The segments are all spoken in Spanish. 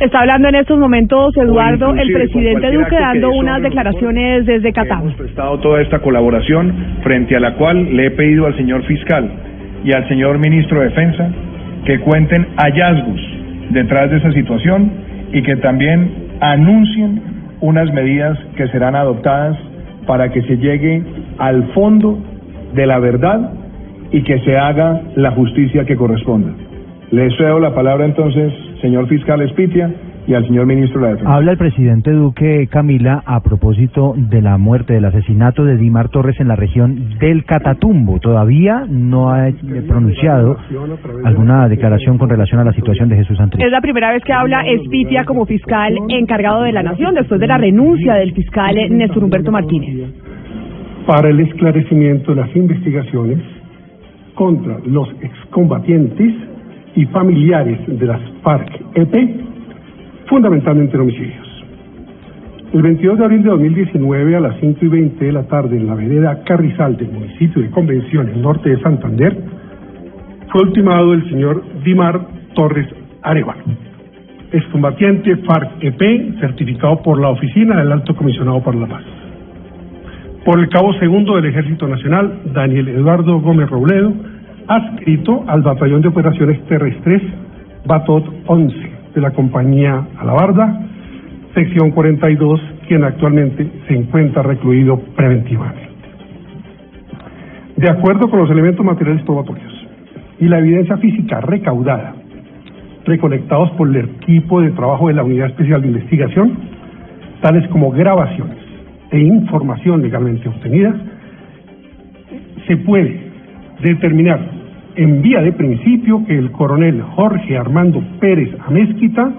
Está hablando en estos momentos, Eduardo, el presidente Duque, dando unas declaraciones desde Qatar. Hemos prestado toda esta colaboración frente a la cual le he pedido al señor fiscal y al señor ministro de Defensa que cuenten hallazgos detrás de esa situación y que también anuncien unas medidas que serán adoptadas para que se llegue al fondo de la verdad y que se haga la justicia que corresponda. Le cedo la palabra entonces, señor fiscal Espitia, y al señor ministro de la Defensa. Habla el presidente Duque Camila a propósito de la muerte, del asesinato de Dimar Torres en la región del Catatumbo. Todavía no ha pronunciado alguna declaración con relación a la situación de Jesús Santrich. Es la primera vez que habla Espitia como fiscal encargado de la nación después de la renuncia del fiscal Néstor Humberto Martínez. Para el esclarecimiento de las investigaciones contra los excombatientes y familiares de las FARC-EP, fundamentalmente en homicidios. El 22 de abril de 2019, a las 5 y 20 de la tarde, en la vereda Carrizal del municipio de Convención, en norte de Santander, fue ultimado el señor Dimar Torres Arevalo, excombatiente FARC-EP, certificado por la Oficina del Alto Comisionado para la Paz. Por el cabo segundo del Ejército Nacional, Daniel Eduardo Gómez Robledo, adscrito al Batallón de Operaciones Terrestres Batot 11 de la compañía Alabarda, sección 42, quien actualmente se encuentra recluido preventivamente. De acuerdo con los elementos materiales probatorios y la evidencia física recaudada, recolectados por el equipo de trabajo de la Unidad Especial de Investigación, tales como grabaciones e información legalmente obtenida, se puede determinar en vía de principio que el coronel Jorge Armando Pérez Amezquita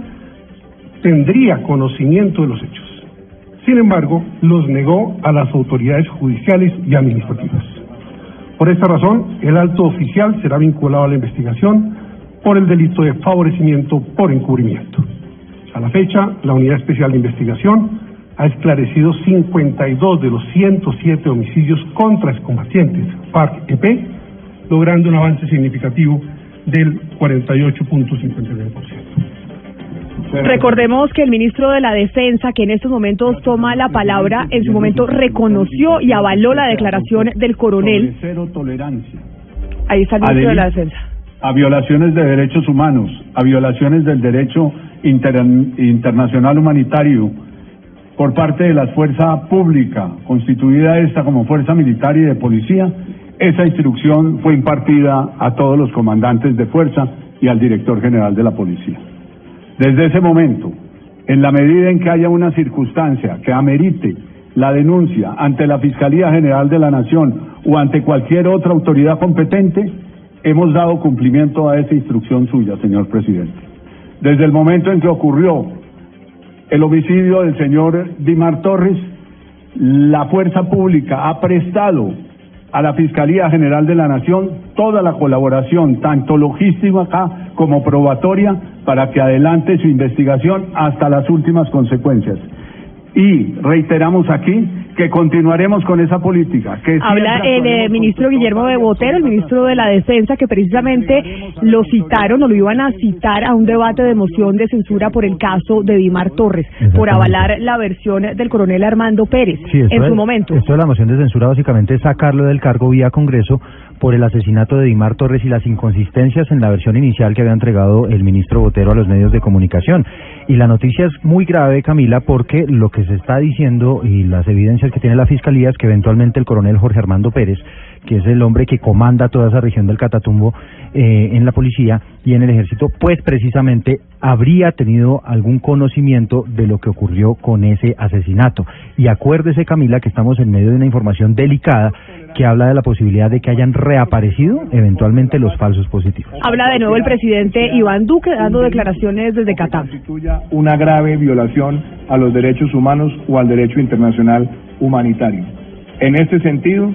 tendría conocimiento de los hechos. Sin embargo, los negó a las autoridades judiciales y administrativas. Por esta razón, el alto oficial será vinculado a la investigación por el delito de favorecimiento por encubrimiento. A la fecha, la Unidad Especial de Investigación ha esclarecido 52 de los 107 homicidios contra excombatientes FARC-EP, logrando un avance significativo del 48.59%. Recordemos que el ministro de la Defensa, que en estos momentos toma la palabra, en su momento reconoció y avaló la declaración del coronel. Cero tolerancia. Ahí está el A ministro de la Defensa. A violaciones de derechos humanos, a violaciones del derecho inter- internacional humanitario por parte de la fuerza pública, constituida esta como fuerza militar y de policía. Esa instrucción fue impartida a todos los comandantes de fuerza y al director general de la policía. Desde ese momento, en la medida en que haya una circunstancia que amerite la denuncia ante la Fiscalía General de la Nación o ante cualquier otra autoridad competente, hemos dado cumplimiento a esa instrucción suya, señor presidente. Desde el momento en que ocurrió el homicidio del señor Dimar Torres, la fuerza pública ha prestado a la Fiscalía General de la Nación toda la colaboración, tanto logística como probatoria, para que adelante su investigación hasta las últimas consecuencias. Y reiteramos aquí que continuaremos con esa política. Que Habla el eh, ministro Guillermo de Botero, el ministro de la Defensa, que precisamente lo citaron o lo iban a citar a un debate de moción de censura por el caso de Dimar Torres, por avalar la versión del coronel Armando Pérez Sí, en su momento. Esto de la moción de censura básicamente es sacarlo del cargo vía Congreso por el asesinato de Dimar Torres y las inconsistencias en la versión inicial que había entregado el ministro Botero a los medios de comunicación. Y la noticia es muy grave, Camila, porque lo que se está diciendo y las evidencias que tiene la Fiscalía es que eventualmente el coronel Jorge Armando Pérez, que es el hombre que comanda toda esa región del Catatumbo eh, en la policía y en el ejército, pues precisamente habría tenido algún conocimiento de lo que ocurrió con ese asesinato. Y acuérdese, Camila, que estamos en medio de una información delicada que habla de la posibilidad de que hayan reaparecido eventualmente los falsos positivos. Habla de nuevo el presidente Iván Duque dando declaraciones desde Qatar. una grave violación a los derechos humanos o al derecho internacional humanitario. En este sentido,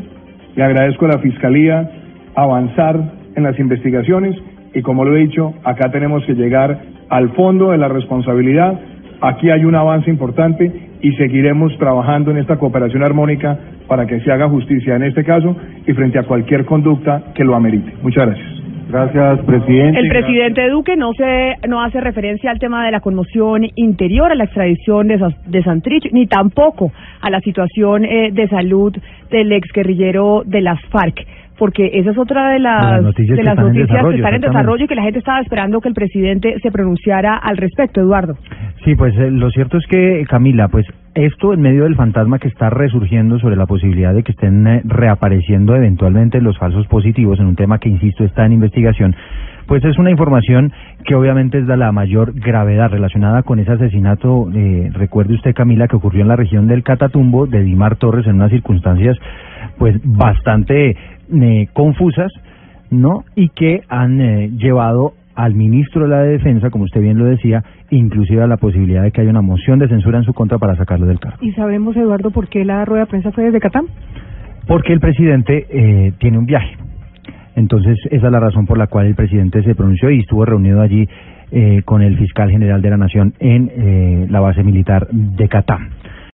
le agradezco a la Fiscalía avanzar en las investigaciones y como lo he dicho, acá tenemos que llegar al fondo de la responsabilidad. Aquí hay un avance importante y seguiremos trabajando en esta cooperación armónica para que se haga justicia en este caso y frente a cualquier conducta que lo amerite. Muchas gracias. Gracias, presidente. El presidente Duque no se no hace referencia al tema de la conmoción interior, a la extradición de, de Santrich, ni tampoco a la situación eh, de salud del ex guerrillero de las FARC, porque esa es otra de las, De las noticias de que las están en noticias desarrollo, que están en exactamente. desarrollo y que la gente estaba esperando que el presidente se pronunciara al respecto, Eduardo. Sí, pues eh, lo cierto es que, Camila, pues esto en medio del fantasma que está resurgiendo sobre la posibilidad de que estén eh, reapareciendo eventualmente los falsos positivos en un tema que, insisto, está en investigación, pues es una información que obviamente es de la mayor gravedad relacionada con ese asesinato, eh, recuerde usted, Camila, que ocurrió en la región del Catatumbo de Dimar Torres en unas circunstancias pues bastante eh, confusas, ¿no? Y que han llevado al ministro de la Defensa, como usted bien lo decía, inclusive a la posibilidad de que haya una moción de censura en su contra para sacarlo del cargo. ¿Y sabemos, Eduardo, por qué la rueda de prensa fue desde Catán? Porque el presidente eh, tiene un viaje. Entonces, esa es la razón por la cual el presidente se pronunció y estuvo reunido allí eh, con el fiscal general de la Nación en eh, la base militar de Catán.